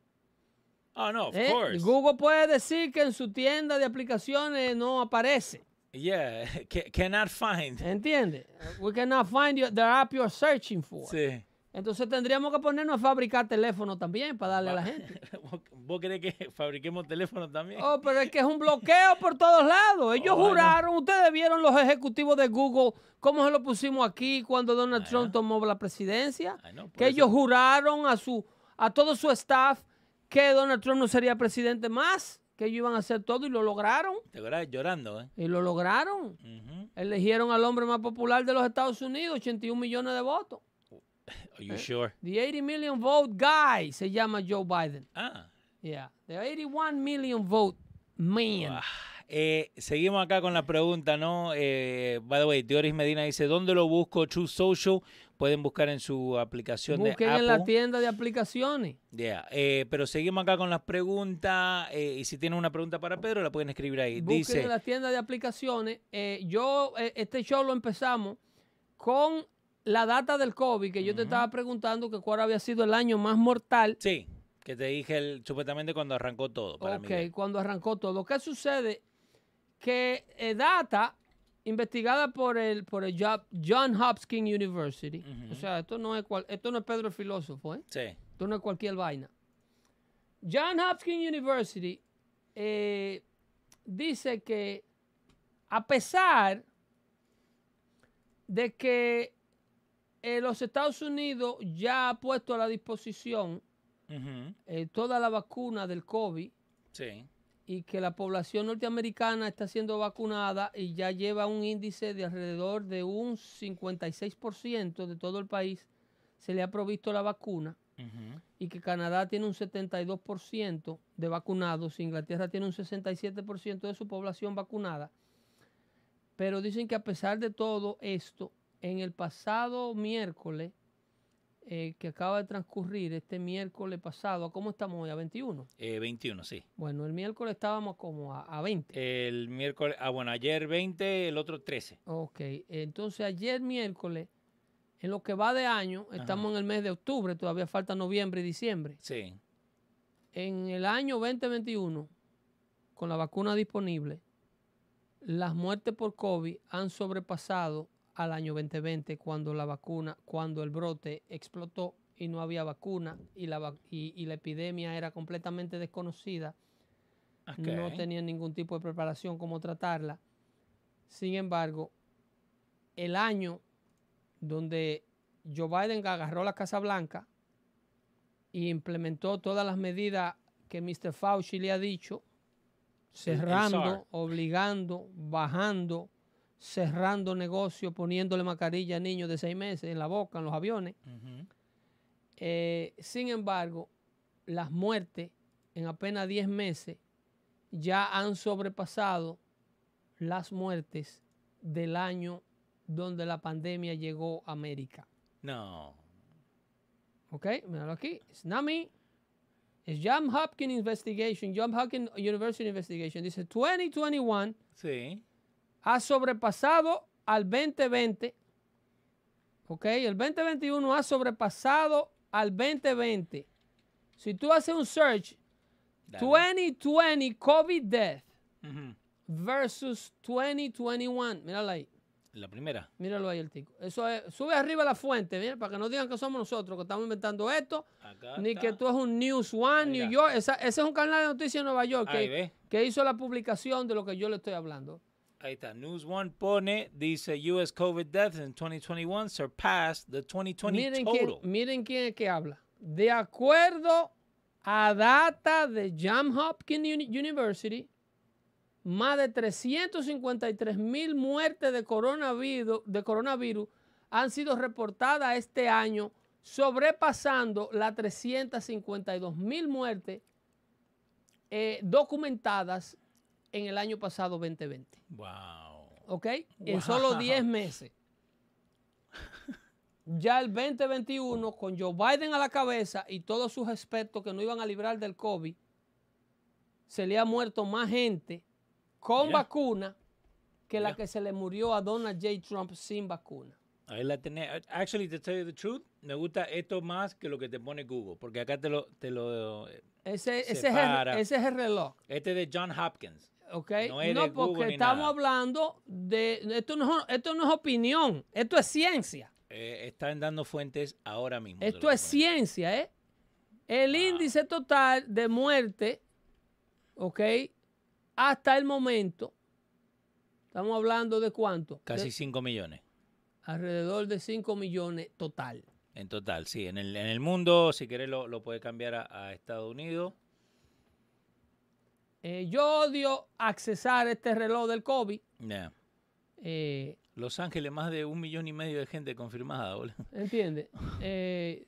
Oh, no, of ¿eh? course. Google puede decir que en su tienda de aplicaciones no aparece. Yeah, ca- cannot find. ¿Entiendes? We cannot find you- the app you're searching for. Sí. Entonces tendríamos que ponernos a fabricar teléfonos también para darle a la gente. ¿Vos- ¿Vos querés que fabriquemos teléfonos también? Oh, pero es que es un bloqueo por todos lados. Ellos Oh, juraron, ustedes vieron los ejecutivos de Google, cómo se lo pusimos aquí cuando Donald Trump tomó la presidencia. Know, por que ellos juraron a su a todo su staff que Donald Trump no sería presidente más, que ellos iban a hacer todo y lo lograron. ¿Te acuerdas? Llorando, ¿eh? Y lo lograron. Eligieron al hombre más popular de los Estados Unidos, 81 millones de votos. Are you sure? The 80 million vote guy se llama Joe Biden. Ah. Yeah, the 81 million vote man. Ah, eh, seguimos acá con la pregunta, ¿no? Eh, by the way, Dioris Medina dice, ¿dónde lo busco? True Social. Pueden buscar en su aplicación Busquen de en la Apple. tienda de aplicaciones. Yeah, eh, pero seguimos acá con las preguntas. eh, y si tienen una pregunta para Pedro, la pueden escribir ahí. Busquen Dice, en la tienda de aplicaciones. Eh, yo, eh, este show lo empezamos con la data del COVID, que yo te estaba preguntando que cuál había sido el año más mortal. sí, que te dije el- supuestamente cuando arrancó todo. Para ok, Miguel. cuando arrancó todo. ¿Qué sucede? Que data investigada por el, por el Jo- John Hopkins University. O sea, esto no es cual- esto no es Pedro el filósofo, ¿eh? Sí. Esto no es cualquier vaina. John Hopkins University eh, dice que a pesar de que eh, los Estados Unidos ya ha puesto a la disposición eh, toda la vacuna del COVID Sí. Y que la población norteamericana está siendo vacunada y ya lleva un índice de alrededor de un 56% de todo el país se le ha provisto la vacuna y que Canadá tiene un 72% de vacunados, Inglaterra tiene un 67% de su población vacunada. Pero dicen que a pesar de todo esto, en el pasado miércoles, eh, que acaba de transcurrir, este miércoles pasado, ¿cómo estamos hoy? ¿A 21? Eh, 21, sí. Bueno, el miércoles estábamos como a, a 20. El miércoles, ah, bueno, ayer 20, el otro 13. Ok, entonces ayer miércoles, en lo que va de año, estamos en el mes de octubre, todavía falta noviembre y diciembre. Sí. En el año 2021, con la vacuna disponible, las muertes por COVID han sobrepasado al año 2020 cuando la vacuna, cuando el brote explotó y no había vacuna y la, y, y la epidemia era completamente desconocida. No Ok. tenían ningún tipo de preparación cómo tratarla. Sin embargo, el año donde Joe Biden agarró la Casa Blanca y implementó todas las medidas que Mr. Fauci le ha dicho, cerrando, obligando, bajando, cerrando negocios, poniéndole mascarilla a niños de seis meses en la boca, en los aviones. Eh, sin embargo, las muertes en apenas 10 meses ya han sobrepasado las muertes del año donde la pandemia llegó a América. No. ¿Ok? Míralo aquí. It's not me. It's John Hopkins Investigation, John Hopkins University Investigation. Dice 2021 Sí. Ha sobrepasado al 2020. ¿Ok? El 2021 ha sobrepasado al 2020. Si tú haces un search, Dale. 2020 COVID death Ujú. versus 2021. Míralo ahí. La primera. Míralo ahí el tico. Eso es, sube arriba la fuente, mira, para que no digan que somos nosotros que estamos inventando esto, Acá ni está. que tú es un News One, Mira. New York. Esa- ese es un canal de noticias en Nueva York Ahí que, ve. que hizo la publicación de lo que yo le estoy hablando. Ahí está. News One pone, dice US COVID deaths in 2021 surpassed the 2020 Miren quién, total. miren quién es que habla. De acuerdo a data de Johns Hopkins Uni- University, más de 353 mil muertes de coronavirus, de coronavirus han sido reportadas este año, sobrepasando las 352 mil muertes eh, documentadas en el año pasado 2020. Wow. ¿ok? En solo Wow. 10 meses. Ya el 2021, con Joe Biden a la cabeza y todos sus expertos que no iban a librar del COVID, se le ha muerto más gente con vacuna que la que se le murió a Donald J. Trump sin vacuna. Ahí la tenés. Actually, to tell you the truth, me gusta esto más que lo que te pone Google, porque acá te lo, te lo, Ese, ese, es el, ese es el reloj. este es de John Hopkins. ¿Ok? No porque estamos nada. hablando de. Esto no, es- esto no es opinión, esto es ciencia. Eh, están dando fuentes ahora mismo. Esto es ciencia, ¿eh? El índice total de muerte, ¿ok? Hasta el momento, estamos hablando de cuánto? Casi 5 millones. Alrededor de 5 millones total. En total, sí. En el, en el mundo, si querés, lo, lo puede cambiar a, a Estados Unidos. Eh, yo odio accesar este reloj del COVID. Yeah. Eh, Los Ángeles, más de un millón y medio de gente confirmada. boludo. ¿Entiendes? Eh,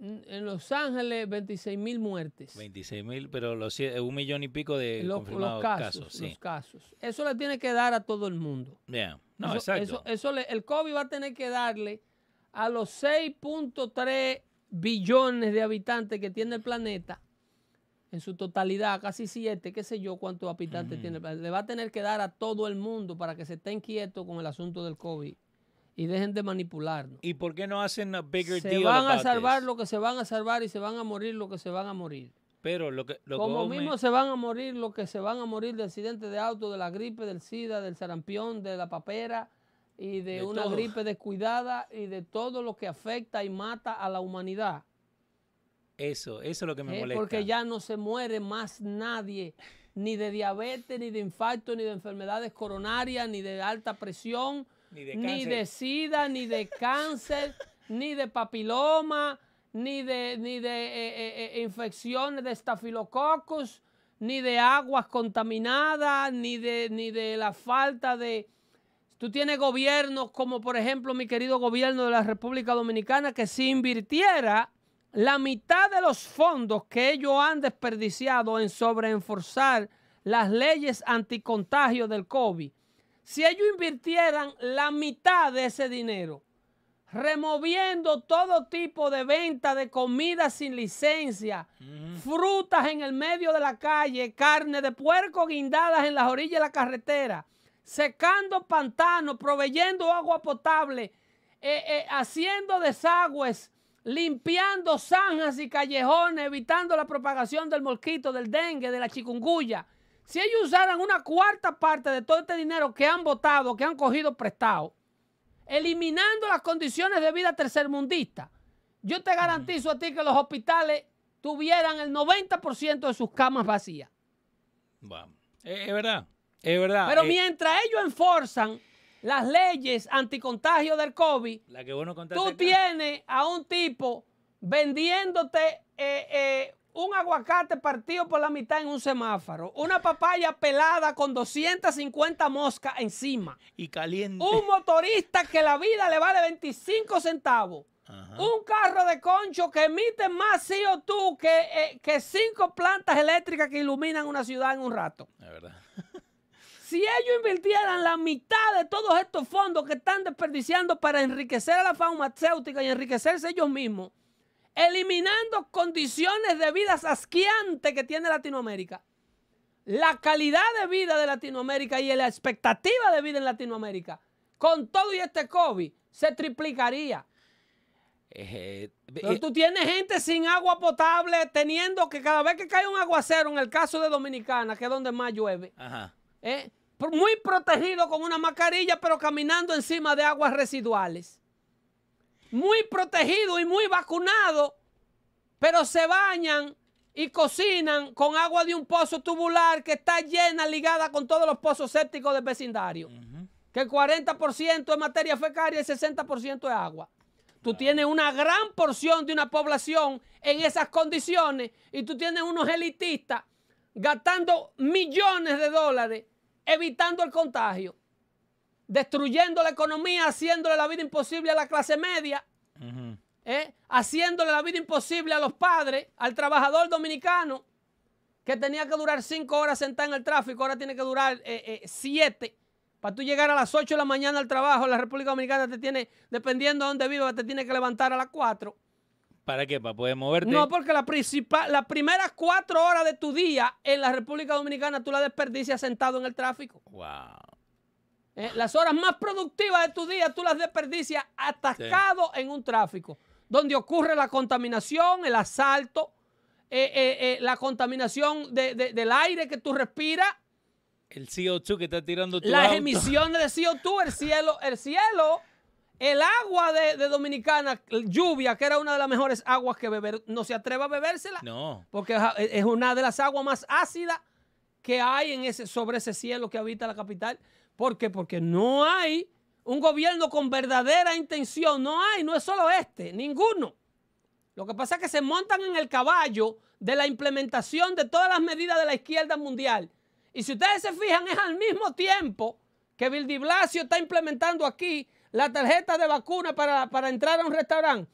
en Los Ángeles, 26 mil muertes. 26 mil, pero los, un millón y pico de Los, confirmados los casos, casos. Sí. los casos. Eso le tiene que dar a todo el mundo. Yeah. No, eso, exacto. eso- eso le- el COVID va a tener que darle a los 6.3 billones de habitantes que tiene el planeta, en su totalidad, casi 7, qué sé yo cuántos habitantes tiene el planeta, le va a tener que dar a todo el mundo para que se estén quietos con el asunto del COVID y dejen de manipularnos. ¿Y por qué no hacen a bigger Se deal van a salvar this? lo que se van a salvar y se van a morir lo que se van a morir. Pero lo que, lo que Como me- mismo se van a morir los que se van a morir de accidentes de auto, de la gripe, del SIDA, del sarampión, de la papera y de, De una todo. gripe descuidada y de todo lo que afecta y mata a la humanidad. Eso, eso es lo que me ¿eh? molesta. Porque ya no se muere más nadie, ni de diabetes, ni de infarto, ni de enfermedades coronarias, ni de alta presión, Ni de ni cáncer. de SIDA, ni de cáncer, ni de papiloma, ni de, ni de eh, eh, infecciones de estafilococcus, ni de aguas contaminadas, ni de, ni de la falta de... Tú tienes gobiernos como por ejemplo mi querido gobierno de la República Dominicana que si invirtiera la mitad de los fondos que ellos han desperdiciado en sobreenforzar las leyes anticontagio del COVID, si ellos invirtieran la mitad de ese dinero, removiendo todo tipo de venta de comida sin licencia, frutas en el medio de la calle, carne de puerco guindadas en las orillas de la carretera, secando pantanos, proveyendo agua potable, eh, eh, haciendo desagües, limpiando zanjas y callejones, evitando la propagación del mosquito, del dengue, de la chikungunya. Si ellos usaran una cuarta parte de todo este dinero que han votado, que han cogido prestado, eliminando las condiciones de vida tercermundista, yo te garantizo a ti que los hospitales tuvieran el 90% de sus camas vacías. Vamos. Es, es verdad, es verdad. Pero Eh, mientras ellos enforzan las leyes anticontagio del COVID, La que vos no contaste tú tienes a un tipo vendiéndote eh, eh, un aguacate partido por la mitad en un semáforo, una papaya pelada con 250 moscas encima, Y caliente. un motorista que la vida le vale 25 centavos, Ajá. un carro de concho que emite más CO2 que, eh, que cinco plantas eléctricas que iluminan una ciudad en un rato. Es verdad. Si ellos invirtieran la mitad de todos estos fondos que están desperdiciando para enriquecer a la farmacéutica y enriquecerse ellos mismos, eliminando condiciones de vida asqueantes que tiene Latinoamérica, la calidad de vida de Latinoamérica y la expectativa de vida en Latinoamérica, con todo y este COVID, se triplicaría. Eh, Pero eh, tú tienes gente sin agua potable, teniendo que cada vez que cae un aguacero, en el caso de Dominicana, que es donde más llueve, ajá. ¿eh? Muy protegido con una mascarilla, pero caminando encima de aguas residuales. Muy protegido y muy vacunado, pero se bañan y cocinan con agua de un pozo tubular que está llena, ligada con todos los pozos sépticos del vecindario. Que el 40% es materia fecaria y el 60% es agua. Tú tienes una gran porción de una población en esas condiciones y tú tienes unos elitistas gastando millones de dólares evitando el contagio, destruyendo la economía, haciéndole la vida imposible a la clase media. ¿eh? haciéndole la vida imposible a los padres, al trabajador dominicano, que tenía que durar cinco horas sentado en el tráfico, ahora tiene que durar eh, eh, siete. Para tú llegar a las 8 de la mañana al trabajo, la República Dominicana te tiene, dependiendo de dónde vivas, te tiene que levantar a las 4. ¿Para qué? ¿Para poder moverte? No, porque la las primeras cuatro horas de tu día en la República Dominicana tú la desperdicias sentado en el tráfico. Wow. Eh, las horas más productivas de tu día tú las desperdicias atascado en un tráfico, donde ocurre la contaminación, el asalto, eh, eh, eh, la contaminación de- de- del aire que tú respiras, El CO2 que está tirando tu las auto. emisiones de CO2, el cielo, el cielo El agua de, de Dominicana, lluvia, que era una de las mejores aguas que beber, no se atreve a bebérsela. No. Porque es- es una de las aguas más ácidas que hay en ese, sobre ese cielo que habita la capital. ¿Por qué? Porque no hay un gobierno con verdadera intención. No hay, no es solo este, ninguno. Lo que pasa es que se montan en el caballo de la implementación de todas las medidas de la izquierda mundial. Y si ustedes se fijan, es al mismo tiempo que Bill de Blasio está implementando aquí la tarjeta de vacuna para, para entrar a un restaurante.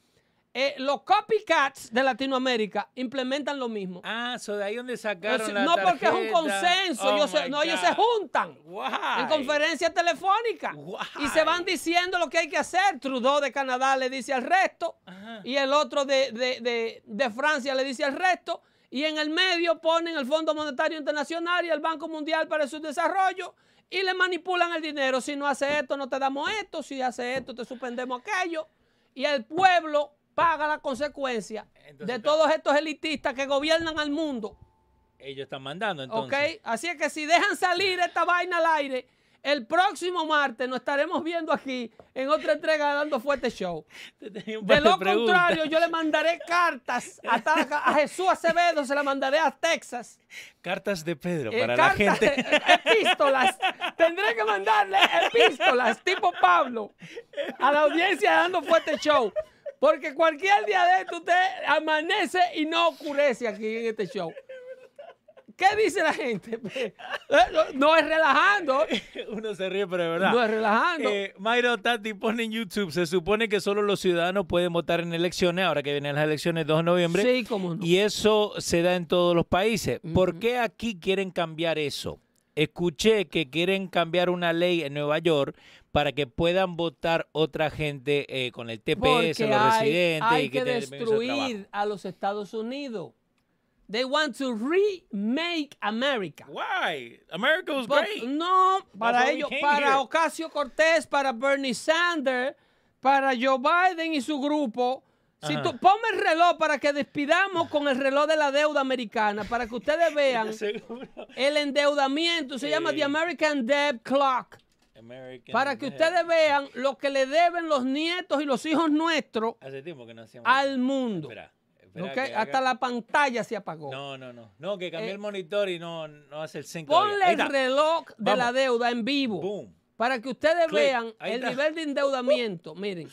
Eh, los copycats de Latinoamérica implementan lo mismo. Ah, so de ahí donde sacaron la no porque es un consenso, Oh ellos se- no, ellos se juntan Why? en conferencia telefónica y se van diciendo lo que hay que hacer. Trudeau de Canadá le dice al resto Ajá. y el otro de, de- de- de Francia le dice al resto y en el medio ponen el Fondo Monetario Internacional y el Banco Mundial para su desarrollo y le manipulan el dinero. Si no hace esto, no te damos esto. Si hace esto, te suspendemos aquello. Y el pueblo paga la consecuencia Entonces, de todos estos elitistas que gobiernan al mundo. Ellos están mandando ¿Ok? entonces. Así es que si dejan salir esta vaina al aire, el próximo martes nos estaremos viendo aquí en otra entrega de Dando Fuerte Show. De lo contrario, yo le mandaré cartas a, a Jesús Acevedo, se la mandaré a Texas. Cartas de Pedro Eh, para la cartas, gente. epístolas. Tendré que mandarle epístolas tipo Pablo a la audiencia de Dando Fuerte Show. Porque cualquier día de esto usted amanece y no oscurece aquí en este show. ¿Qué dice la gente? Eh, no- es relajando. Uno se ríe, pero de verdad. No es relajando. Eh, Mayro Tati pone en YouTube, se supone que solo los ciudadanos pueden votar en elecciones, ahora que vienen las elecciones 2 de noviembre. Sí, cómo no. Y eso se da en todos los países. ¿Por qué aquí quieren cambiar eso? Escuché que quieren cambiar una ley en Nueva York para que puedan votar otra gente eh, con el TPS, Porque los hay, residentes hay y que que destruir a los Estados Unidos. They want to remake America. Why? America was But great. no, para ellos, para here. Ocasio Cortés, para Bernie Sanders, para Joe Biden y su grupo. Si tú ponme el reloj para que despidamos con el reloj de la deuda americana, para que ustedes vean el endeudamiento, se llama. The American Debt Clock, American para que Debt. ustedes vean lo que le deben los nietos y los hijos nuestros Hace tiempo que no hacíamos al mundo. Espera, Hasta la pantalla se apagó. No, no, no. No, que cambié Eh, el monitor y no, no hace el sync Ponle todavía. Ahí el reloj de la deuda en vivo. Boom. Para que ustedes Click. vean Ahí el está. nivel de endeudamiento. Miren,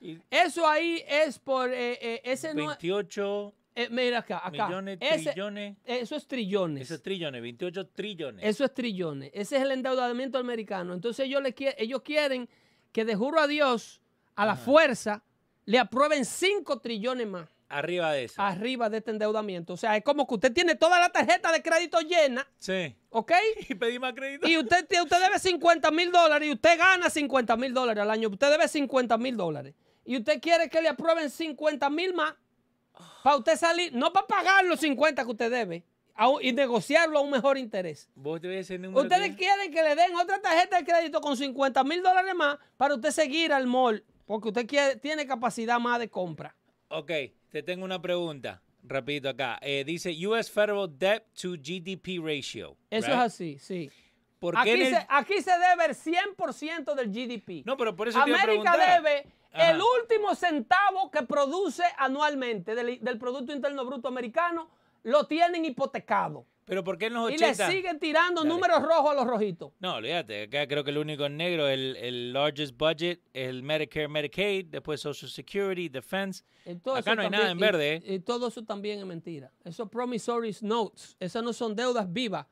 Y eso ahí es por eh, eh, ese no 28 eh, mira acá, acá. millones, Ese- trillones. Eso es trillones. Eso es trillones, 28 trillones. Eso es trillones. Ese es el endeudamiento americano. Entonces ellos, le quie- ellos quieren que de juro a Dios, a la fuerza, le aprueben 5 trillones más Arriba de eso. arriba de este endeudamiento. O sea, es como que usted tiene toda la tarjeta de crédito llena, Sí. ¿ok? Y pedí más crédito. Y usted, usted debe 50 mil dólares y usted gana 50 mil dólares al año. Usted debe 50 mil dólares. Y usted quiere que le aprueben 50 mil más para usted salir, no para pagar los 50 que usted debe a y negociarlo a un mejor interés. Vos te ese. Ustedes quieren que le den otra tarjeta de crédito con 50 mil dólares más para usted seguir al mall, porque usted quiere- tiene capacidad más de compra. Ok, te tengo una pregunta. Rapidito acá. Eh, dice US Federal Debt to GDP Ratio. Eso right? es así, sí. ¿Por qué Aquí el- se, aquí se debe el 100% del GDP. No, pero por eso América debe Ajá. el último centavo que produce anualmente del, del Producto Interno Bruto Americano, lo tienen hipotecado. Pero ¿por qué en los Y le 80? siguen tirando Dale. números rojos a los rojitos. No, olvídate. Acá creo que el único en negro es el, el largest budget, el Medicare, Medicaid, después Social Security, Defense. Acá no hay también- nada en verde, ¿eh? Y, y todo eso también es mentira. Esos promissory notes, esas no son deudas vivas.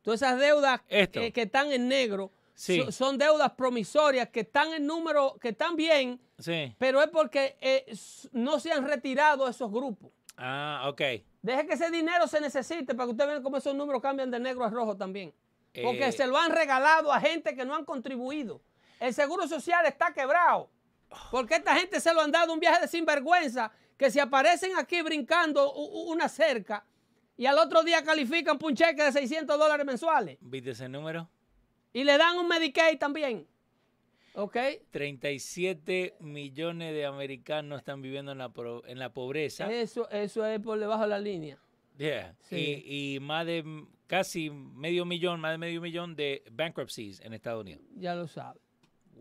Todas esas deudas eh, que están en negro Sí. so- son deudas promisorias que están en número, que están bien, Sí. pero es porque eh, no se han retirado esos grupos. Ah, ok. Deje que ese dinero se necesite para que ustedes vean cómo esos números cambian de negro a rojo también. Porque Eh. se lo han regalado a gente que no han contribuido. El seguro social está quebrado. Porque esta gente se lo han dado un viaje de sinvergüenza que se aparecen aquí brincando una cerca y al otro día califican por un cheque de 600 dólares mensuales. ¿Viste ese número? Y le dan un Medicaid también. ¿Ok? 37 millones de americanos están viviendo en la, pro- en la pobreza. Eso, eso es por debajo de la línea. Yeah. Sí. Y, y más de casi medio millón, más de medio millón de bankruptcies en Estados Unidos. Ya lo sabe.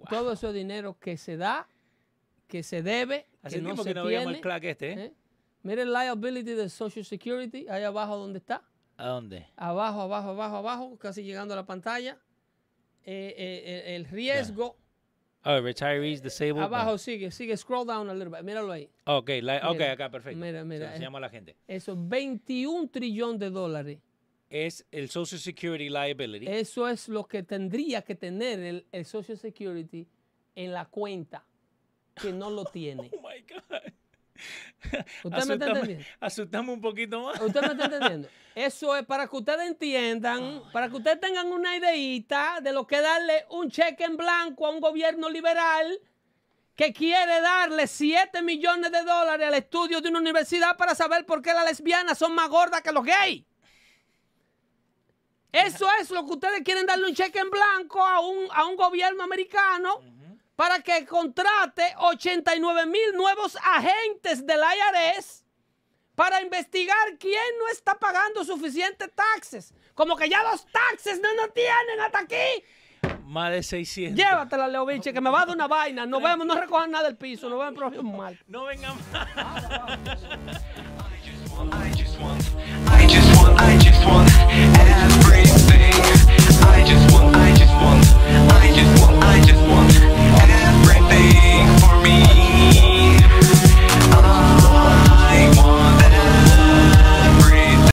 Todo ese dinero que se da que se debe, Hace que no se que no veíamos el este, ¿eh? ¿eh? Mire el liability de Social Security, ahí abajo donde está. ¿A dónde? Abajo, abajo, abajo, abajo, casi llegando a la pantalla. Eh, eh, el, el riesgo, Oh, retirees disabled. abajo sigue, sigue, scroll down a little bit, míralo ahí. Ok, Mira, acá, perfecto. mira, mira, Se eh. enseñamos a la gente. Eso, 21 trillones de dólares. Es el Social Security liability. Eso es lo que tendría que tener el, el Social Security en la cuenta, que no lo tiene. Oh my God. ¿Usted me está entendiendo? Asustame un poquito más. ¿Usted me está entendiendo? Eso es para que ustedes entiendan, para que ustedes tengan una ideita de lo que darle un cheque en blanco a un gobierno liberal que quiere darle 7 millones de dólares al estudio de una universidad para saber por qué las lesbianas son más gordas que los gays. Eso es lo que ustedes quieren darle un cheque en blanco a un, a un gobierno americano para que contrate 89 mil nuevos agentes del IRS para investigar quién no está pagando suficientes taxes. Como que ya los taxes no nos tienen hasta aquí. Más de 600. Llévatela, Leo que me va a dar una vaina. Nos vemos, no recojan nada del piso. Nos vemos el próximo martes. No vengan más.